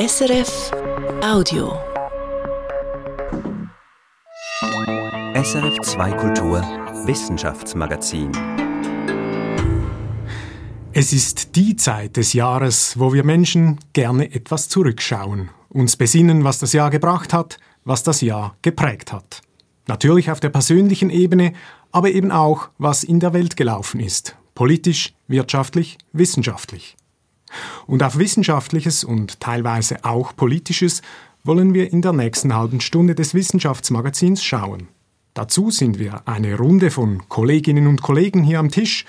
SRF Audio. SRF 2 Kultur Wissenschaftsmagazin. Es ist die Zeit des Jahres, wo wir Menschen gerne etwas zurückschauen, uns besinnen, was das Jahr gebracht hat, was das Jahr geprägt hat. Natürlich auf der persönlichen Ebene, aber eben auch, was in der Welt gelaufen ist, politisch, wirtschaftlich, wissenschaftlich. Und auf Wissenschaftliches und teilweise auch Politisches wollen wir in der nächsten halben Stunde des Wissenschaftsmagazins schauen. Dazu sind wir eine Runde von Kolleginnen und Kollegen hier am Tisch.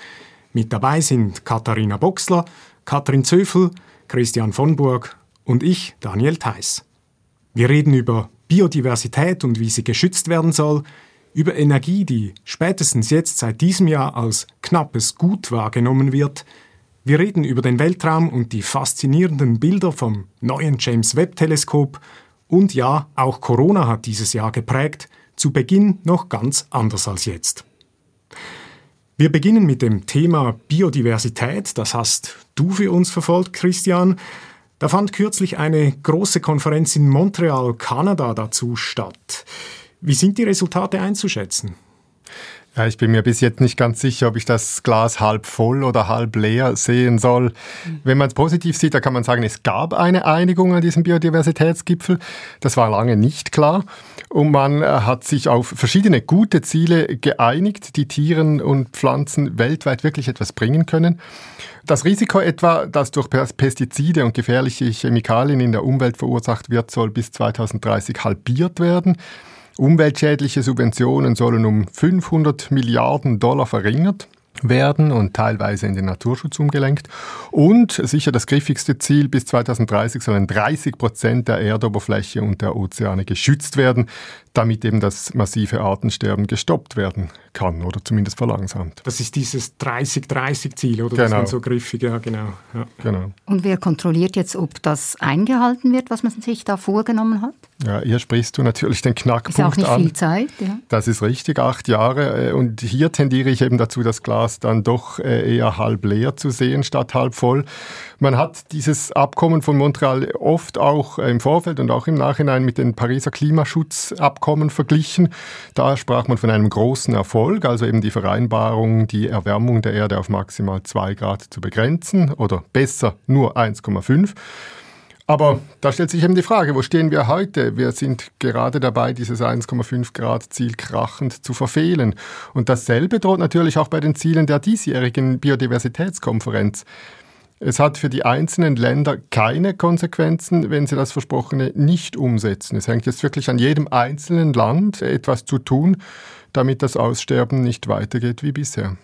Mit dabei sind Katharina Boxler, Katrin Zöfel, Christian von Burg und ich, Daniel Theiss. Wir reden über Biodiversität und wie sie geschützt werden soll, über Energie, die spätestens jetzt seit diesem Jahr als knappes Gut wahrgenommen wird, wir reden über den Weltraum und die faszinierenden Bilder vom neuen James Webb Teleskop und ja, auch Corona hat dieses Jahr geprägt, zu Beginn noch ganz anders als jetzt. Wir beginnen mit dem Thema Biodiversität, das hast du für uns verfolgt, Christian. Da fand kürzlich eine große Konferenz in Montreal, Kanada dazu statt. Wie sind die Resultate einzuschätzen? Ja, ich bin mir bis jetzt nicht ganz sicher, ob ich das Glas halb voll oder halb leer sehen soll. Wenn man es positiv sieht, da kann man sagen, es gab eine Einigung an diesem Biodiversitätsgipfel. Das war lange nicht klar. Und man äh, hat sich auf verschiedene gute Ziele geeinigt, die Tieren und Pflanzen weltweit wirklich etwas bringen können. Das Risiko etwa, das durch Pestizide und gefährliche Chemikalien in der Umwelt verursacht wird, soll bis 2030 halbiert werden. Umweltschädliche Subventionen sollen um 500 Milliarden Dollar verringert werden und teilweise in den Naturschutz umgelenkt. Und sicher das griffigste Ziel, bis 2030 sollen 30 Prozent der Erdoberfläche und der Ozeane geschützt werden damit eben das massive Artensterben gestoppt werden kann oder zumindest verlangsamt. Das ist dieses 30-30-Ziel, oder? Genau. Das so griffig, ja, genau. Ja. genau. Und wer kontrolliert jetzt, ob das eingehalten wird, was man sich da vorgenommen hat? Ja, hier sprichst du natürlich den Knackpunkt an. Ist auch nicht an. viel Zeit, ja. Das ist richtig, acht Jahre. Äh, und hier tendiere ich eben dazu, das Glas dann doch äh, eher halb leer zu sehen statt halb voll. Man hat dieses Abkommen von Montreal oft auch im Vorfeld und auch im Nachhinein mit den Pariser Klimaschutzabkommen verglichen. Da sprach man von einem großen Erfolg, also eben die Vereinbarung, die Erwärmung der Erde auf maximal 2 Grad zu begrenzen oder besser nur 1,5. Aber da stellt sich eben die Frage, wo stehen wir heute? Wir sind gerade dabei, dieses 1,5 Grad Ziel krachend zu verfehlen. Und dasselbe droht natürlich auch bei den Zielen der diesjährigen Biodiversitätskonferenz. Es hat für die einzelnen Länder keine Konsequenzen, wenn sie das Versprochene nicht umsetzen. Es hängt jetzt wirklich an jedem einzelnen Land, etwas zu tun, damit das Aussterben nicht weitergeht wie bisher.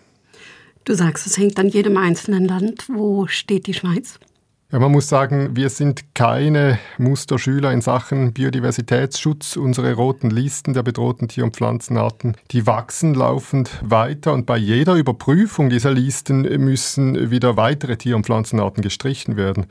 Du sagst, es hängt an jedem einzelnen Land. Wo steht die Schweiz? Ja, man muss sagen, wir sind keine Musterschüler in Sachen Biodiversitätsschutz. Unsere roten Listen der bedrohten Tier- und Pflanzenarten, die wachsen laufend weiter und bei jeder Überprüfung dieser Listen müssen wieder weitere Tier- und Pflanzenarten gestrichen werden.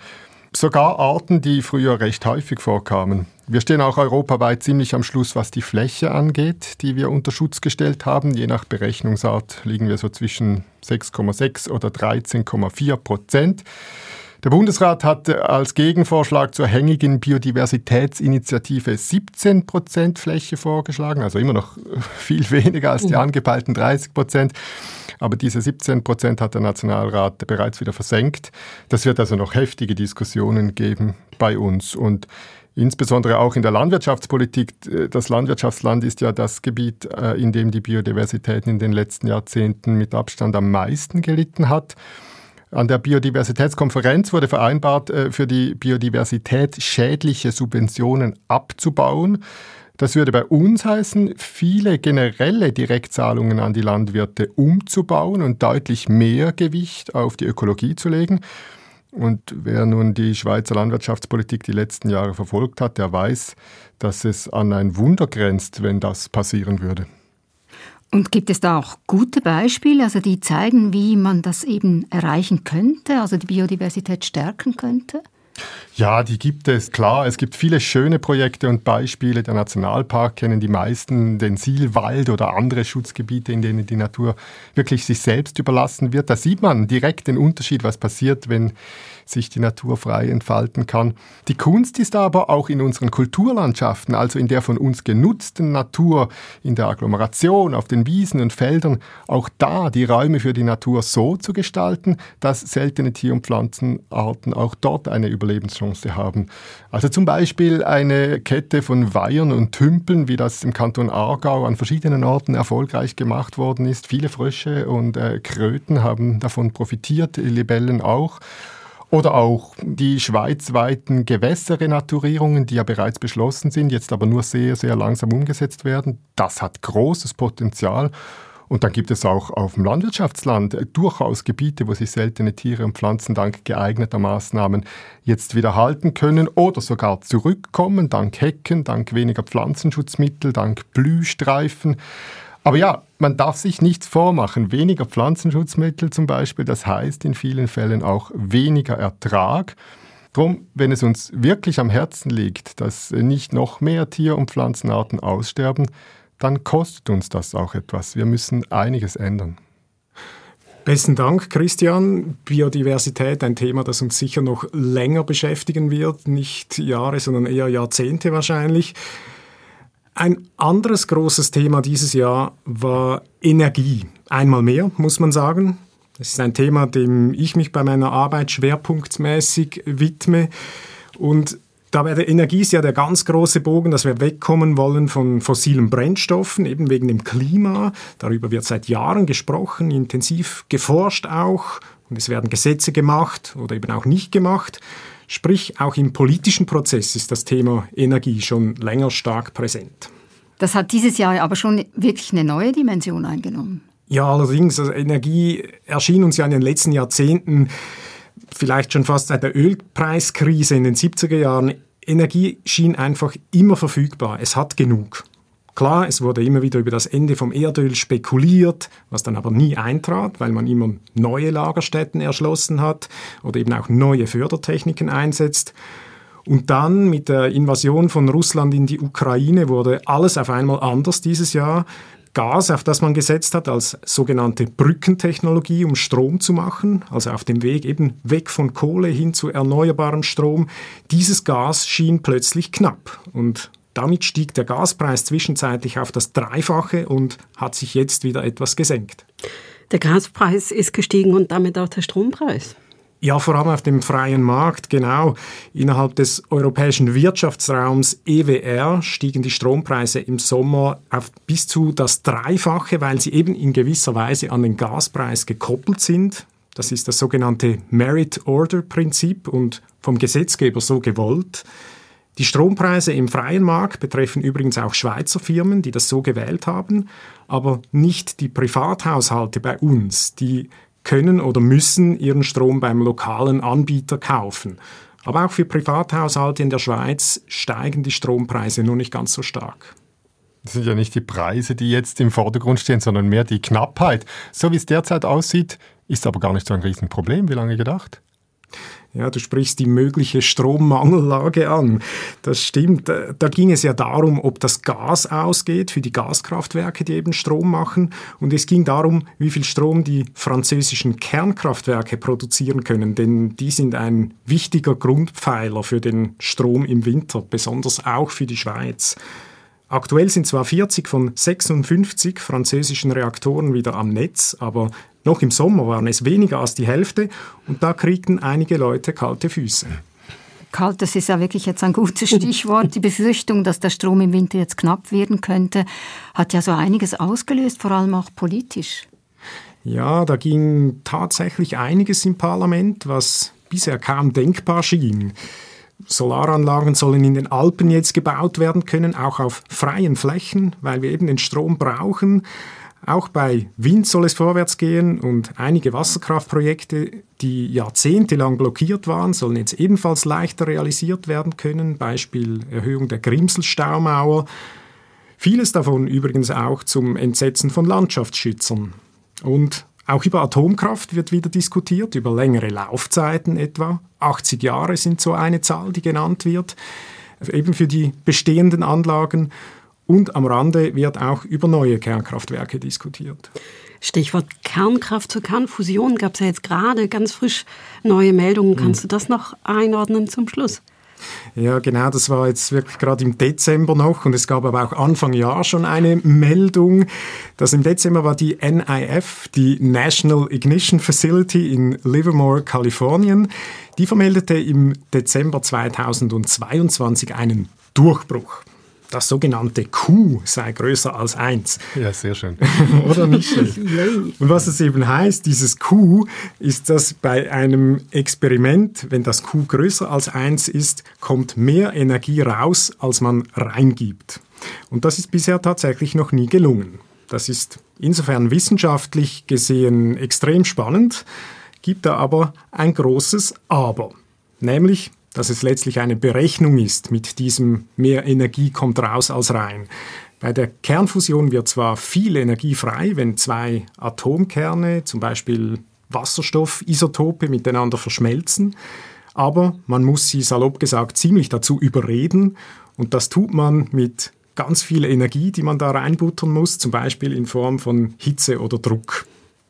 Sogar Arten, die früher recht häufig vorkamen. Wir stehen auch europaweit ziemlich am Schluss, was die Fläche angeht, die wir unter Schutz gestellt haben. Je nach Berechnungsart liegen wir so zwischen 6,6 oder 13,4 Prozent. Der Bundesrat hat als Gegenvorschlag zur hängigen Biodiversitätsinitiative 17 Prozent Fläche vorgeschlagen, also immer noch viel weniger als die mhm. angepeilten 30 Prozent. Aber diese 17 Prozent hat der Nationalrat bereits wieder versenkt. Das wird also noch heftige Diskussionen geben bei uns. Und insbesondere auch in der Landwirtschaftspolitik. Das Landwirtschaftsland ist ja das Gebiet, äh, in dem die Biodiversität in den letzten Jahrzehnten mit Abstand am meisten gelitten hat. An der Biodiversitätskonferenz wurde vereinbart, äh, für die Biodiversität schädliche Subventionen abzubauen. Das würde bei uns heißen, viele generelle Direktzahlungen an die Landwirte umzubauen und deutlich mehr Gewicht auf die Ökologie zu legen. Und wer nun die Schweizer Landwirtschaftspolitik die letzten Jahre verfolgt hat, der weiß, dass es an ein Wunder grenzt, wenn das passieren würde. Und gibt es da auch gute Beispiele, also die zeigen, wie man das eben erreichen könnte, also die Biodiversität stärken könnte? Ja, die gibt es, klar. Es gibt viele schöne Projekte und Beispiele. Der Nationalpark kennen die meisten, den Sielwald oder andere Schutzgebiete, in denen die Natur wirklich sich selbst überlassen wird. Da sieht man direkt den Unterschied, was passiert, wenn sich die Natur frei entfalten kann. Die Kunst ist aber auch in unseren Kulturlandschaften, also in der von uns genutzten Natur, in der Agglomeration, auf den Wiesen und Feldern, auch da die Räume für die Natur so zu gestalten, dass seltene Tier- und Pflanzenarten auch dort eine Überlebenschance haben. Also zum Beispiel eine Kette von Weihern und Tümpeln, wie das im Kanton Aargau an verschiedenen Orten erfolgreich gemacht worden ist. Viele Frösche und äh, Kröten haben davon profitiert, Libellen auch. Oder auch die schweizweiten Gewässerrenaturierungen, die ja bereits beschlossen sind, jetzt aber nur sehr, sehr langsam umgesetzt werden. Das hat großes Potenzial. Und dann gibt es auch auf dem Landwirtschaftsland durchaus Gebiete, wo sich seltene Tiere und Pflanzen dank geeigneter Maßnahmen jetzt wieder halten können oder sogar zurückkommen, dank Hecken, dank weniger Pflanzenschutzmittel, dank Blühstreifen. Aber ja, man darf sich nichts vormachen. Weniger Pflanzenschutzmittel zum Beispiel, das heißt in vielen Fällen auch weniger Ertrag. Drum, wenn es uns wirklich am Herzen liegt, dass nicht noch mehr Tier- und Pflanzenarten aussterben, dann kostet uns das auch etwas. Wir müssen einiges ändern. Besten Dank, Christian. Biodiversität, ein Thema, das uns sicher noch länger beschäftigen wird, nicht Jahre, sondern eher Jahrzehnte wahrscheinlich. Ein anderes großes Thema dieses Jahr war Energie. Einmal mehr, muss man sagen. Das ist ein Thema, dem ich mich bei meiner Arbeit schwerpunktmäßig widme. Und da wäre Energie ist ja der ganz große Bogen, dass wir wegkommen wollen von fossilen Brennstoffen, eben wegen dem Klima. Darüber wird seit Jahren gesprochen, intensiv geforscht auch. Und es werden Gesetze gemacht oder eben auch nicht gemacht. Sprich, auch im politischen Prozess ist das Thema Energie schon länger stark präsent. Das hat dieses Jahr aber schon wirklich eine neue Dimension eingenommen. Ja, allerdings, also Energie erschien uns ja in den letzten Jahrzehnten, vielleicht schon fast seit der Ölpreiskrise in den 70er Jahren, Energie schien einfach immer verfügbar. Es hat genug. Klar, es wurde immer wieder über das Ende vom Erdöl spekuliert, was dann aber nie eintrat, weil man immer neue Lagerstätten erschlossen hat oder eben auch neue Fördertechniken einsetzt. Und dann mit der Invasion von Russland in die Ukraine wurde alles auf einmal anders dieses Jahr. Gas, auf das man gesetzt hat, als sogenannte Brückentechnologie, um Strom zu machen, also auf dem Weg eben weg von Kohle hin zu erneuerbarem Strom. Dieses Gas schien plötzlich knapp und damit stieg der Gaspreis zwischenzeitlich auf das Dreifache und hat sich jetzt wieder etwas gesenkt. Der Gaspreis ist gestiegen und damit auch der Strompreis. Ja, vor allem auf dem freien Markt, genau. Innerhalb des europäischen Wirtschaftsraums EWR stiegen die Strompreise im Sommer auf bis zu das Dreifache, weil sie eben in gewisser Weise an den Gaspreis gekoppelt sind. Das ist das sogenannte Merit Order Prinzip und vom Gesetzgeber so gewollt. Die Strompreise im freien Markt betreffen übrigens auch Schweizer Firmen, die das so gewählt haben, aber nicht die Privathaushalte bei uns, die können oder müssen ihren Strom beim lokalen Anbieter kaufen. Aber auch für Privathaushalte in der Schweiz steigen die Strompreise nur nicht ganz so stark. Das sind ja nicht die Preise, die jetzt im Vordergrund stehen, sondern mehr die Knappheit. So wie es derzeit aussieht, ist aber gar nicht so ein Riesenproblem. Wie lange gedacht? Ja, du sprichst die mögliche Strommangellage an. Das stimmt. Da ging es ja darum, ob das Gas ausgeht für die Gaskraftwerke, die eben Strom machen. Und es ging darum, wie viel Strom die französischen Kernkraftwerke produzieren können. Denn die sind ein wichtiger Grundpfeiler für den Strom im Winter, besonders auch für die Schweiz. Aktuell sind zwar 40 von 56 französischen Reaktoren wieder am Netz, aber noch im Sommer waren es weniger als die Hälfte und da kriegten einige Leute kalte Füße. Kalt, das ist ja wirklich jetzt ein gutes Stichwort. Die Befürchtung, dass der Strom im Winter jetzt knapp werden könnte, hat ja so einiges ausgelöst, vor allem auch politisch. Ja, da ging tatsächlich einiges im Parlament, was bisher kaum denkbar schien. Solaranlagen sollen in den Alpen jetzt gebaut werden können, auch auf freien Flächen, weil wir eben den Strom brauchen. Auch bei Wind soll es vorwärts gehen und einige Wasserkraftprojekte, die jahrzehntelang blockiert waren, sollen jetzt ebenfalls leichter realisiert werden können. Beispiel Erhöhung der Grimselstaumauer. Vieles davon übrigens auch zum Entsetzen von Landschaftsschützern. Und Auch über Atomkraft wird wieder diskutiert, über längere Laufzeiten etwa. 80 Jahre sind so eine Zahl, die genannt wird, eben für die bestehenden Anlagen. Und am Rande wird auch über neue Kernkraftwerke diskutiert. Stichwort Kernkraft zur Kernfusion gab es ja jetzt gerade ganz frisch neue Meldungen. Kannst du das noch einordnen zum Schluss? Ja, genau, das war jetzt wirklich gerade im Dezember noch und es gab aber auch Anfang Jahr schon eine Meldung, dass im Dezember war die NIF, die National Ignition Facility in Livermore, Kalifornien, die vermeldete im Dezember 2022 einen Durchbruch das sogenannte Q sei größer als 1. Ja, sehr schön. Oder nicht? Und was es eben heißt, dieses Q, ist, dass bei einem Experiment, wenn das Q größer als 1 ist, kommt mehr Energie raus, als man reingibt. Und das ist bisher tatsächlich noch nie gelungen. Das ist insofern wissenschaftlich gesehen extrem spannend, gibt da aber ein großes Aber. Nämlich, dass es letztlich eine Berechnung ist mit diesem mehr Energie kommt raus als rein. Bei der Kernfusion wird zwar viel Energie frei, wenn zwei Atomkerne, zum Beispiel Wasserstoffisotope, miteinander verschmelzen, aber man muss sie salopp gesagt ziemlich dazu überreden und das tut man mit ganz viel Energie, die man da reinbuttern muss, zum Beispiel in Form von Hitze oder Druck.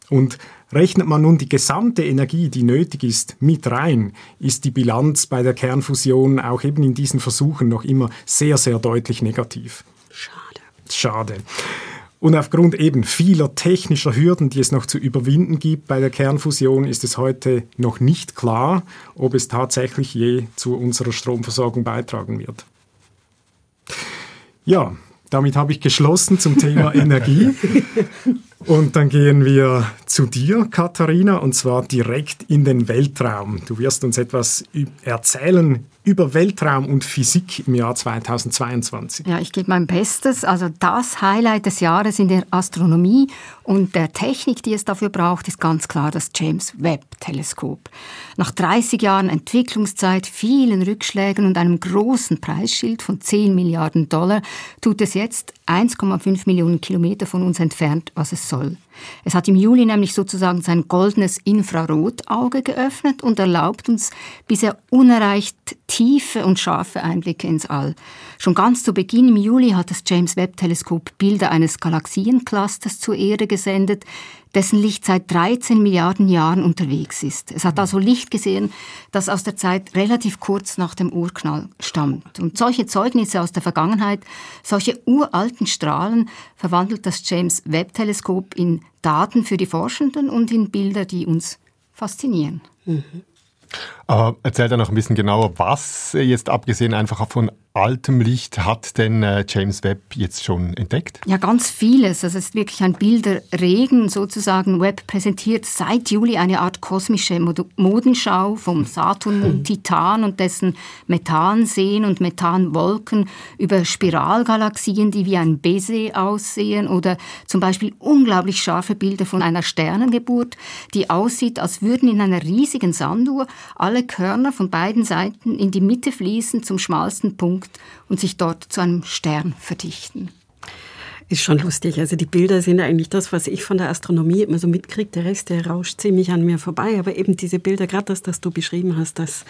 Und rechnet man nun die gesamte Energie, die nötig ist, mit rein, ist die Bilanz bei der Kernfusion auch eben in diesen Versuchen noch immer sehr, sehr deutlich negativ. Schade. Schade. Und aufgrund eben vieler technischer Hürden, die es noch zu überwinden gibt bei der Kernfusion, ist es heute noch nicht klar, ob es tatsächlich je zu unserer Stromversorgung beitragen wird. Ja, damit habe ich geschlossen zum Thema Energie. Und dann gehen wir zu dir, Katharina, und zwar direkt in den Weltraum. Du wirst uns etwas erzählen über Weltraum und Physik im Jahr 2022. Ja, ich gebe mein Bestes. Also das Highlight des Jahres in der Astronomie und der Technik, die es dafür braucht, ist ganz klar das James Webb Teleskop. Nach 30 Jahren Entwicklungszeit, vielen Rückschlägen und einem großen Preisschild von 10 Milliarden Dollar tut es jetzt 1,5 Millionen Kilometer von uns entfernt, was es soll. Es hat im Juli nämlich sozusagen sein goldenes Infrarotauge geöffnet und erlaubt uns bisher unerreicht tiefe und scharfe Einblicke ins All. Schon ganz zu Beginn im Juli hat das James Webb Teleskop Bilder eines Galaxienclusters zur Erde gesendet, dessen Licht seit 13 Milliarden Jahren unterwegs ist. Es hat also Licht gesehen, das aus der Zeit relativ kurz nach dem Urknall stammt. Und solche Zeugnisse aus der Vergangenheit, solche uralten Strahlen verwandelt das James Webb Teleskop in Daten für die Forschenden und in Bilder, die uns faszinieren. Mhm. Aber erzähl da noch ein bisschen genauer, was jetzt abgesehen einfach von altem Licht hat denn äh, James Webb jetzt schon entdeckt? Ja, ganz vieles. Also es ist wirklich ein Bilderregen sozusagen. Webb präsentiert seit Juli eine Art kosmische Modenschau vom Saturnmond Titan und dessen Methanseen und Methanwolken über Spiralgalaxien, die wie ein Baiser aussehen oder zum Beispiel unglaublich scharfe Bilder von einer Sternengeburt, die aussieht, als würden in einer riesigen Sanduhr alle Körner von beiden Seiten in die Mitte fließen zum schmalsten Punkt Punkt und sich dort zu einem Stern verdichten. Ist schon lustig. Also die Bilder sind eigentlich das, was ich von der Astronomie immer so mitkriege. Der Rest, der rauscht ziemlich an mir vorbei. Aber eben diese Bilder, gerade das, das du beschrieben hast, das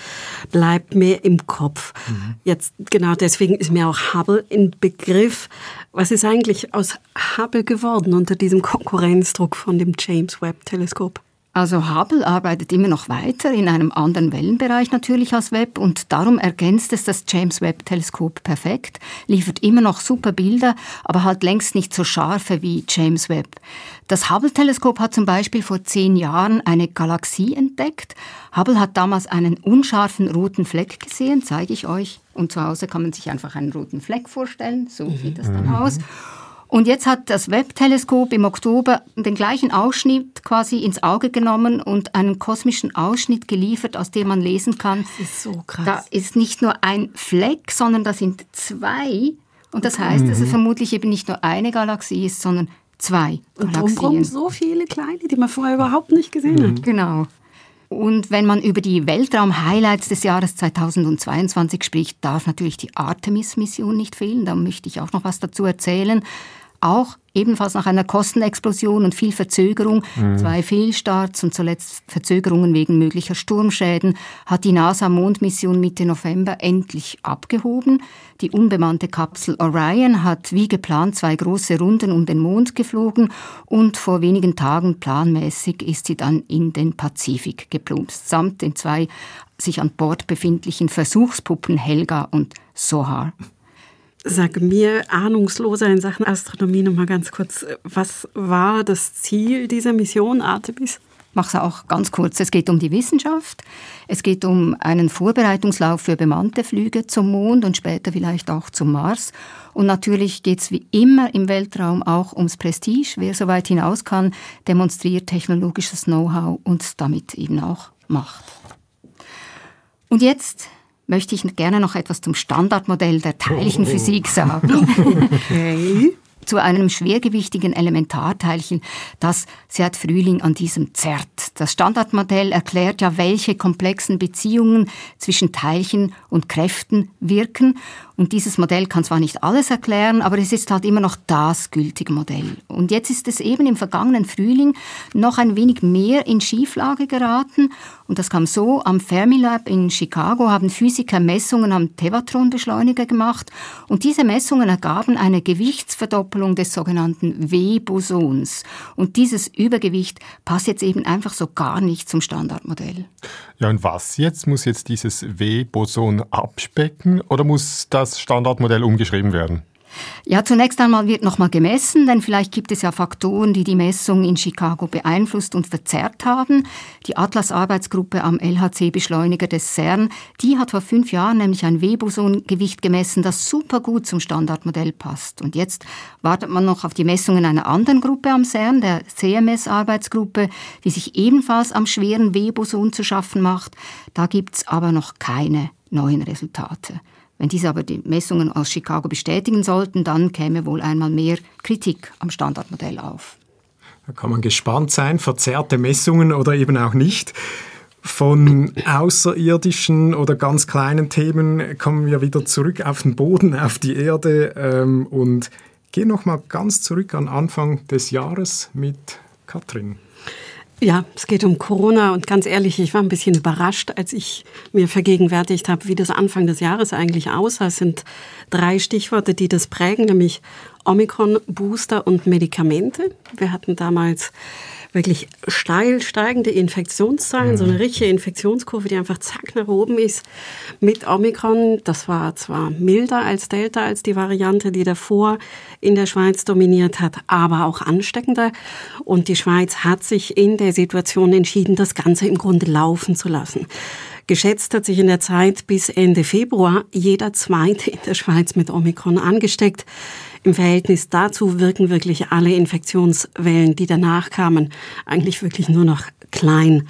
bleibt mir im Kopf. Mhm. Jetzt, genau deswegen ist mir auch Hubble ein Begriff. Was ist eigentlich aus Hubble geworden unter diesem Konkurrenzdruck von dem James Webb Teleskop? Also Hubble arbeitet immer noch weiter in einem anderen Wellenbereich natürlich als Webb und darum ergänzt es das James Webb Teleskop perfekt, liefert immer noch super Bilder, aber halt längst nicht so scharfe wie James Webb. Das Hubble Teleskop hat zum Beispiel vor zehn Jahren eine Galaxie entdeckt. Hubble hat damals einen unscharfen roten Fleck gesehen, zeige ich euch. Und zu Hause kann man sich einfach einen roten Fleck vorstellen, so sieht das dann mhm. aus. Und jetzt hat das Webb-Teleskop im Oktober den gleichen Ausschnitt quasi ins Auge genommen und einen kosmischen Ausschnitt geliefert, aus dem man lesen kann. Das ist so krass. Da ist nicht nur ein Fleck, sondern da sind zwei. Und das heißt, mhm. dass es vermutlich eben nicht nur eine Galaxie ist, sondern zwei und Galaxien. Und so viele kleine, die man vorher überhaupt nicht gesehen mhm. hat. Genau. Und wenn man über die Weltraum-Highlights des Jahres 2022 spricht, darf natürlich die Artemis-Mission nicht fehlen. Da möchte ich auch noch was dazu erzählen. Auch ebenfalls nach einer Kostenexplosion und viel Verzögerung, mhm. zwei Fehlstarts und zuletzt Verzögerungen wegen möglicher Sturmschäden, hat die NASA-Mondmission Mitte November endlich abgehoben. Die unbemannte Kapsel Orion hat wie geplant zwei große Runden um den Mond geflogen und vor wenigen Tagen planmäßig ist sie dann in den Pazifik geplumpst, samt den zwei sich an Bord befindlichen Versuchspuppen Helga und Sohar. Sag mir, ahnungsloser in Sachen Astronomie noch mal ganz kurz, was war das Ziel dieser Mission Artemis? mache es auch ganz kurz. Es geht um die Wissenschaft, es geht um einen Vorbereitungslauf für bemannte Flüge zum Mond und später vielleicht auch zum Mars. Und natürlich geht es wie immer im Weltraum auch ums Prestige. Wer so weit hinaus kann, demonstriert technologisches Know-how und damit eben auch Macht. Und jetzt möchte ich gerne noch etwas zum Standardmodell der Teilchenphysik sagen. Okay zu einem schwergewichtigen Elementarteilchen, das seit Frühling an diesem zerrt. Das Standardmodell erklärt ja, welche komplexen Beziehungen zwischen Teilchen und Kräften wirken. Und dieses Modell kann zwar nicht alles erklären, aber es ist halt immer noch das gültige Modell. Und jetzt ist es eben im vergangenen Frühling noch ein wenig mehr in Schieflage geraten. Und das kam so, am Fermilab in Chicago haben Physiker Messungen am Tevatron-Beschleuniger gemacht. Und diese Messungen ergaben eine Gewichtsverdoppelung des sogenannten W-Bosons. Und dieses Übergewicht passt jetzt eben einfach so gar nicht zum Standardmodell. Ja, und was jetzt? Muss jetzt dieses W-Boson abspecken oder muss das Standardmodell umgeschrieben werden? Ja, zunächst einmal wird nochmal gemessen, denn vielleicht gibt es ja Faktoren, die die Messung in Chicago beeinflusst und verzerrt haben. Die Atlas-Arbeitsgruppe am LHC-Beschleuniger des CERN, die hat vor fünf Jahren nämlich ein Weboson-Gewicht gemessen, das super gut zum Standardmodell passt. Und jetzt wartet man noch auf die Messungen einer anderen Gruppe am CERN, der CMS-Arbeitsgruppe, die sich ebenfalls am schweren Weboson zu schaffen macht. Da gibt's aber noch keine neuen Resultate. Wenn diese aber die Messungen aus Chicago bestätigen sollten, dann käme wohl einmal mehr Kritik am Standardmodell auf. Da kann man gespannt sein, verzerrte Messungen oder eben auch nicht. Von außerirdischen oder ganz kleinen Themen kommen wir wieder zurück auf den Boden, auf die Erde ähm, und gehen noch mal ganz zurück an Anfang des Jahres mit Katrin. Ja, es geht um Corona und ganz ehrlich, ich war ein bisschen überrascht, als ich mir vergegenwärtigt habe, wie das Anfang des Jahres eigentlich aussah. Es sind drei Stichworte, die das prägen, nämlich Omikron, Booster und Medikamente. Wir hatten damals wirklich steil steigende Infektionszahlen, so eine mhm. richtige Infektionskurve, die einfach zack nach oben ist mit Omikron. Das war zwar milder als Delta, als die Variante, die davor in der Schweiz dominiert hat, aber auch ansteckender. Und die Schweiz hat sich in der Situation entschieden, das Ganze im Grunde laufen zu lassen. Geschätzt hat sich in der Zeit bis Ende Februar jeder Zweite in der Schweiz mit Omikron angesteckt. Im Verhältnis dazu wirken wirklich alle Infektionswellen, die danach kamen, eigentlich wirklich nur noch klein.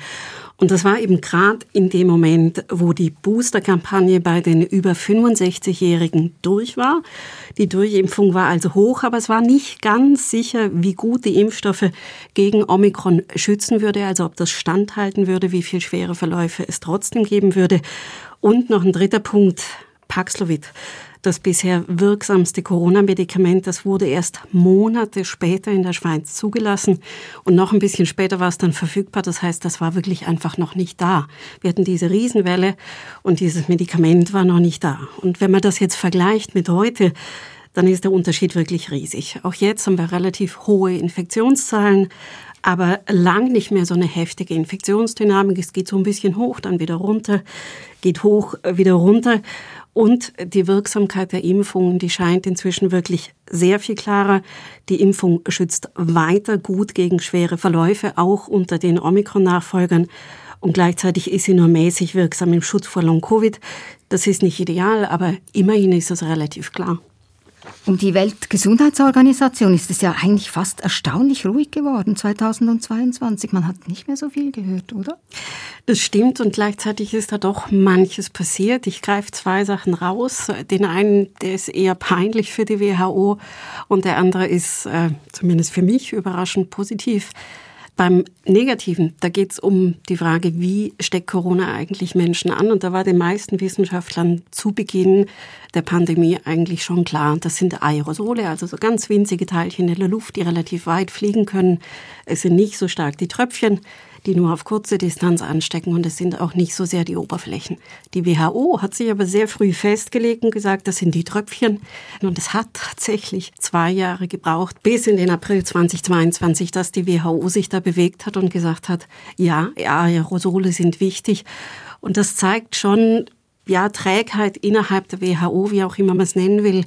Und das war eben gerade in dem Moment, wo die Booster-Kampagne bei den über 65-Jährigen durch war. Die Durchimpfung war also hoch, aber es war nicht ganz sicher, wie gut die Impfstoffe gegen Omikron schützen würde, also ob das standhalten würde, wie viel schwere Verläufe es trotzdem geben würde. Und noch ein dritter Punkt, Paxlovid das bisher wirksamste Corona-Medikament, das wurde erst Monate später in der Schweiz zugelassen und noch ein bisschen später war es dann verfügbar. Das heißt, das war wirklich einfach noch nicht da. Wir hatten diese Riesenwelle und dieses Medikament war noch nicht da. Und wenn man das jetzt vergleicht mit heute, dann ist der Unterschied wirklich riesig. Auch jetzt haben wir relativ hohe Infektionszahlen, aber lang nicht mehr so eine heftige Infektionsdynamik. Es geht so ein bisschen hoch, dann wieder runter, geht hoch, wieder runter. Und die Wirksamkeit der Impfungen, die scheint inzwischen wirklich sehr viel klarer. Die Impfung schützt weiter gut gegen schwere Verläufe, auch unter den Omikron-Nachfolgern. Und gleichzeitig ist sie nur mäßig wirksam im Schutz vor Long-Covid. Das ist nicht ideal, aber immerhin ist es relativ klar. Um die Weltgesundheitsorganisation ist es ja eigentlich fast erstaunlich ruhig geworden 2022. Man hat nicht mehr so viel gehört, oder? Das stimmt und gleichzeitig ist da doch manches passiert. Ich greife zwei Sachen raus. Den einen, der ist eher peinlich für die WHO und der andere ist äh, zumindest für mich überraschend positiv. Beim Negativen, da geht es um die Frage, wie steckt Corona eigentlich Menschen an? Und da war den meisten Wissenschaftlern zu Beginn der Pandemie eigentlich schon klar, das sind Aerosole, also so ganz winzige Teilchen in der Luft, die relativ weit fliegen können. Es sind nicht so stark die Tröpfchen, die nur auf kurze Distanz anstecken und es sind auch nicht so sehr die Oberflächen. Die WHO hat sich aber sehr früh festgelegt und gesagt, das sind die Tröpfchen. Und es hat tatsächlich zwei Jahre gebraucht, bis in den April 2022, dass die WHO sich da bewegt hat und gesagt hat, ja, Aerosole sind wichtig. Und das zeigt schon, ja, Trägheit innerhalb der WHO, wie auch immer man es nennen will.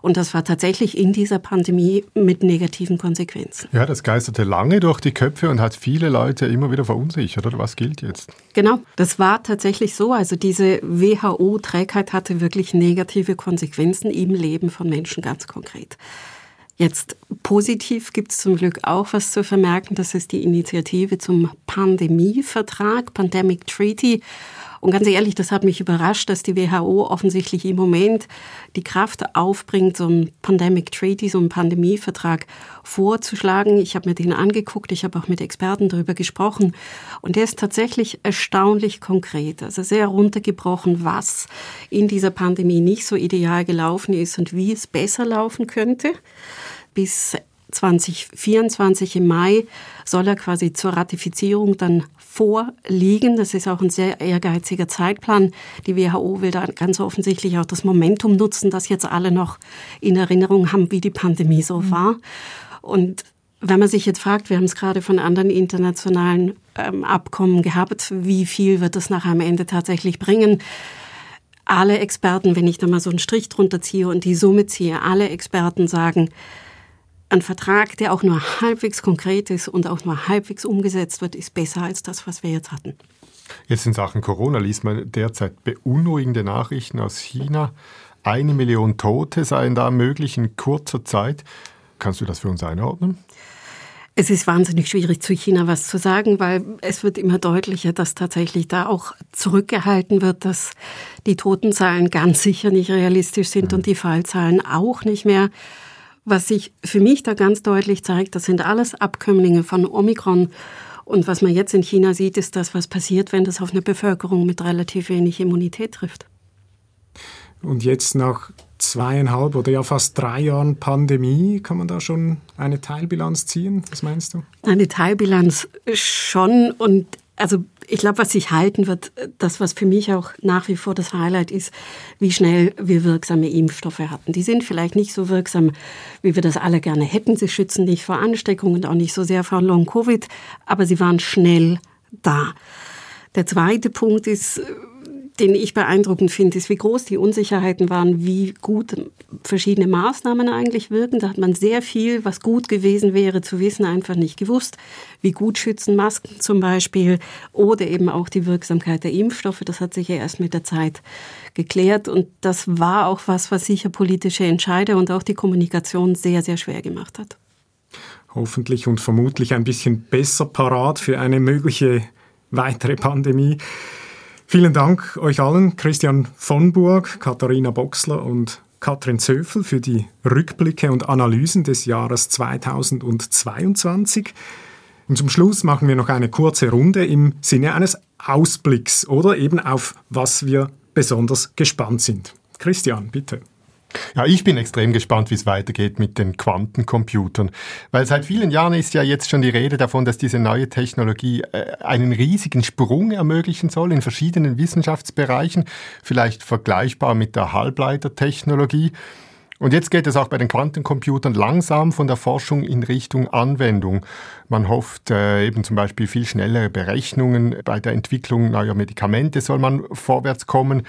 Und das war tatsächlich in dieser Pandemie mit negativen Konsequenzen. Ja, das geisterte lange durch die Köpfe und hat viele Leute immer wieder verunsichert, oder was gilt jetzt? Genau, das war tatsächlich so. Also diese WHO-Trägheit hatte wirklich negative Konsequenzen im Leben von Menschen ganz konkret. Jetzt positiv gibt es zum Glück auch was zu vermerken. Das ist die Initiative zum Pandemievertrag, Pandemic Treaty. Und ganz ehrlich, das hat mich überrascht, dass die WHO offensichtlich im Moment die Kraft aufbringt, so einen Pandemic Treaty, so einen Pandemievertrag vorzuschlagen. Ich habe mir den angeguckt, ich habe auch mit Experten darüber gesprochen. Und der ist tatsächlich erstaunlich konkret, also sehr runtergebrochen, was in dieser Pandemie nicht so ideal gelaufen ist und wie es besser laufen könnte. Bis 2024 im Mai soll er quasi zur Ratifizierung dann vorliegen. Das ist auch ein sehr ehrgeiziger Zeitplan. Die WHO will da ganz offensichtlich auch das Momentum nutzen, das jetzt alle noch in Erinnerung haben, wie die Pandemie so mhm. war. Und wenn man sich jetzt fragt, wir haben es gerade von anderen internationalen ähm, Abkommen gehabt, wie viel wird das nach am Ende tatsächlich bringen? Alle Experten, wenn ich da mal so einen Strich drunter ziehe und die Summe ziehe, alle Experten sagen, ein Vertrag, der auch nur halbwegs konkret ist und auch nur halbwegs umgesetzt wird, ist besser als das, was wir jetzt hatten. Jetzt in Sachen Corona liest man derzeit beunruhigende Nachrichten aus China. Eine Million Tote seien da möglich in kurzer Zeit. Kannst du das für uns einordnen? Es ist wahnsinnig schwierig, zu China was zu sagen, weil es wird immer deutlicher, dass tatsächlich da auch zurückgehalten wird, dass die Totenzahlen ganz sicher nicht realistisch sind und die Fallzahlen auch nicht mehr. Was sich für mich da ganz deutlich zeigt, das sind alles Abkömmlinge von Omikron. Und was man jetzt in China sieht, ist das, was passiert, wenn das auf eine Bevölkerung mit relativ wenig Immunität trifft. Und jetzt nach zweieinhalb oder ja fast drei Jahren Pandemie, kann man da schon eine Teilbilanz ziehen? Was meinst du? Eine Teilbilanz schon. Und also ich glaube, was sich halten wird, das, was für mich auch nach wie vor das Highlight ist, wie schnell wir wirksame Impfstoffe hatten. Die sind vielleicht nicht so wirksam, wie wir das alle gerne hätten. Sie schützen nicht vor Ansteckung und auch nicht so sehr vor Long-Covid, aber sie waren schnell da. Der zweite Punkt ist, den ich beeindruckend finde, ist, wie groß die Unsicherheiten waren, wie gut verschiedene Maßnahmen eigentlich wirken. Da hat man sehr viel, was gut gewesen wäre zu wissen, einfach nicht gewusst. Wie gut schützen Masken zum Beispiel oder eben auch die Wirksamkeit der Impfstoffe. Das hat sich ja erst mit der Zeit geklärt und das war auch was, was sicher politische Entscheider und auch die Kommunikation sehr, sehr schwer gemacht hat. Hoffentlich und vermutlich ein bisschen besser parat für eine mögliche weitere Pandemie. Vielen Dank euch allen, Christian von Burg, Katharina Boxler und Katrin Zöfel für die Rückblicke und Analysen des Jahres 2022. Und zum Schluss machen wir noch eine kurze Runde im Sinne eines Ausblicks oder eben auf was wir besonders gespannt sind. Christian, bitte. Ja, ich bin extrem gespannt, wie es weitergeht mit den Quantencomputern, weil seit vielen Jahren ist ja jetzt schon die Rede davon, dass diese neue Technologie äh, einen riesigen Sprung ermöglichen soll in verschiedenen Wissenschaftsbereichen, vielleicht vergleichbar mit der Halbleitertechnologie. Und jetzt geht es auch bei den Quantencomputern langsam von der Forschung in Richtung Anwendung. Man hofft äh, eben zum Beispiel viel schnellere Berechnungen bei der Entwicklung neuer Medikamente soll man vorwärts kommen.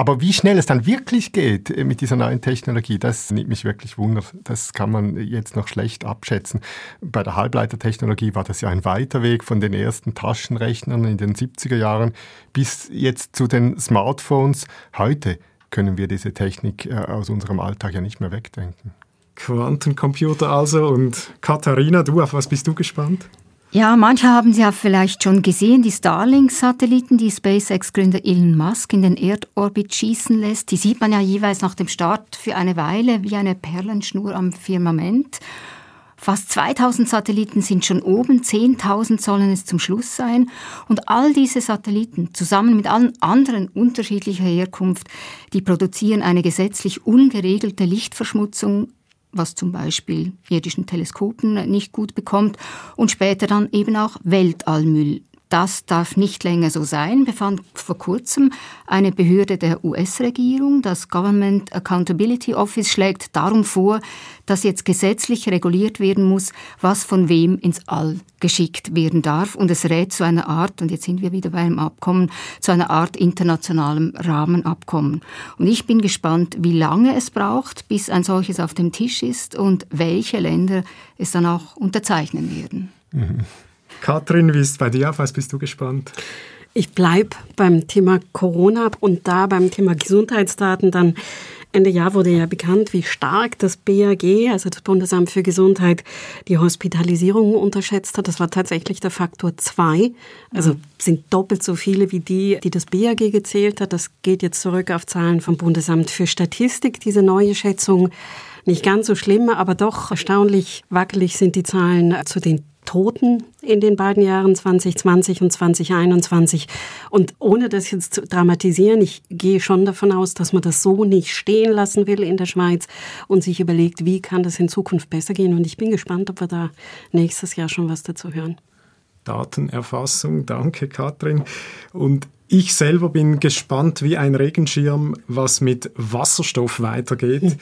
Aber wie schnell es dann wirklich geht äh, mit dieser neuen Technologie, das nimmt mich wirklich wunder. Das kann man jetzt noch schlecht abschätzen. Bei der Halbleitertechnologie war das ja ein weiter Weg von den ersten Taschenrechnern in den 70er Jahren bis jetzt zu den Smartphones. Heute können wir diese Technik äh, aus unserem Alltag ja nicht mehr wegdenken. Quantencomputer also. Und Katharina, du, auf was bist du gespannt? Ja, manche haben Sie ja vielleicht schon gesehen, die Starlink-Satelliten, die SpaceX-Gründer Elon Musk in den Erdorbit schießen lässt. Die sieht man ja jeweils nach dem Start für eine Weile wie eine Perlenschnur am Firmament. Fast 2000 Satelliten sind schon oben, 10.000 sollen es zum Schluss sein. Und all diese Satelliten, zusammen mit allen anderen unterschiedlicher Herkunft, die produzieren eine gesetzlich ungeregelte Lichtverschmutzung was zum Beispiel irdischen Teleskopen nicht gut bekommt und später dann eben auch Weltallmüll das darf nicht länger so sein, befand vor kurzem eine Behörde der US-Regierung. Das Government Accountability Office schlägt darum vor, dass jetzt gesetzlich reguliert werden muss, was von wem ins All geschickt werden darf. Und es rät zu einer Art, und jetzt sind wir wieder beim Abkommen, zu einer Art internationalem Rahmenabkommen. Und ich bin gespannt, wie lange es braucht, bis ein solches auf dem Tisch ist und welche Länder es dann auch unterzeichnen werden. Mhm. Katrin, wie ist bei dir? Auf was bist du gespannt? Ich bleibe beim Thema Corona und da beim Thema Gesundheitsdaten dann Ende Jahr wurde ja bekannt, wie stark das BAG, also das Bundesamt für Gesundheit, die Hospitalisierung unterschätzt hat. Das war tatsächlich der Faktor zwei. Also sind doppelt so viele wie die, die das BAG gezählt hat. Das geht jetzt zurück auf Zahlen vom Bundesamt für Statistik, diese neue Schätzung. Nicht ganz so schlimm, aber doch erstaunlich wackelig sind die Zahlen zu den Toten in den beiden Jahren 2020 und 2021. Und ohne das jetzt zu dramatisieren, ich gehe schon davon aus, dass man das so nicht stehen lassen will in der Schweiz und sich überlegt, wie kann das in Zukunft besser gehen. Und ich bin gespannt, ob wir da nächstes Jahr schon was dazu hören. Datenerfassung, danke Katrin. Und ich selber bin gespannt wie ein Regenschirm, was mit Wasserstoff weitergeht.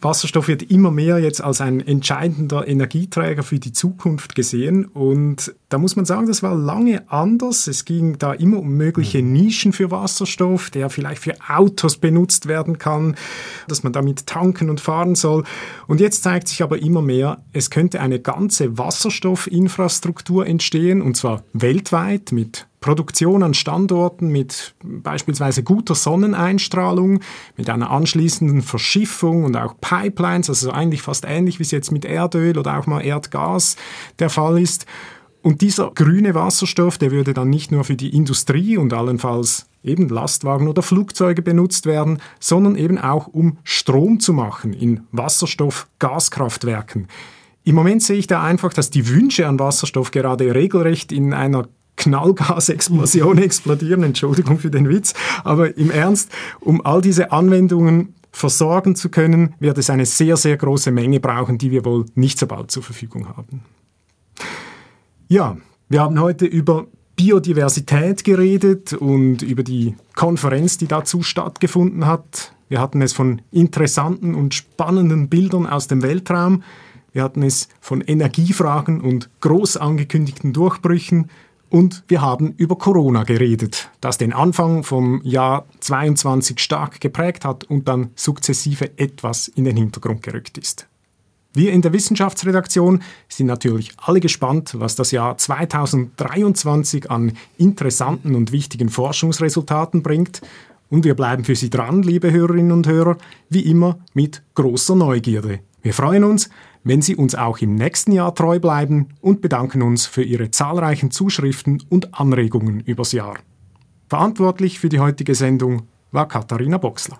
Wasserstoff wird immer mehr jetzt als ein entscheidender Energieträger für die Zukunft gesehen. Und da muss man sagen, das war lange anders. Es ging da immer um mögliche mhm. Nischen für Wasserstoff, der vielleicht für Autos benutzt werden kann, dass man damit tanken und fahren soll. Und jetzt zeigt sich aber immer mehr, es könnte eine ganze Wasserstoffinfrastruktur entstehen, und zwar weltweit mit Produktion an Standorten mit beispielsweise guter Sonneneinstrahlung, mit einer anschließenden Verschiffung und auch Pipelines, also eigentlich fast ähnlich wie es jetzt mit Erdöl oder auch mal Erdgas der Fall ist. Und dieser grüne Wasserstoff, der würde dann nicht nur für die Industrie und allenfalls eben Lastwagen oder Flugzeuge benutzt werden, sondern eben auch um Strom zu machen in Wasserstoff-Gaskraftwerken. Im Moment sehe ich da einfach, dass die Wünsche an Wasserstoff gerade regelrecht in einer Knallgasexplosion explodieren, Entschuldigung für den Witz, aber im Ernst, um all diese Anwendungen versorgen zu können, wird es eine sehr, sehr große Menge brauchen, die wir wohl nicht so bald zur Verfügung haben. Ja, wir haben heute über Biodiversität geredet und über die Konferenz, die dazu stattgefunden hat. Wir hatten es von interessanten und spannenden Bildern aus dem Weltraum. Wir hatten es von Energiefragen und groß angekündigten Durchbrüchen. Und wir haben über Corona geredet, das den Anfang vom Jahr 22 stark geprägt hat und dann sukzessive etwas in den Hintergrund gerückt ist. Wir in der Wissenschaftsredaktion sind natürlich alle gespannt, was das Jahr 2023 an interessanten und wichtigen Forschungsresultaten bringt. Und wir bleiben für Sie dran, liebe Hörerinnen und Hörer, wie immer mit großer Neugierde. Wir freuen uns, wenn Sie uns auch im nächsten Jahr treu bleiben und bedanken uns für Ihre zahlreichen Zuschriften und Anregungen übers Jahr. Verantwortlich für die heutige Sendung war Katharina Boxler.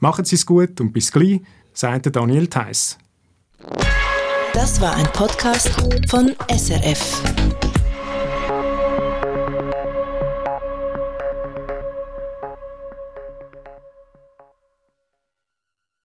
Machen Sie es gut und bis gleich, sagte Daniel Theiss. Das war ein Podcast von SRF.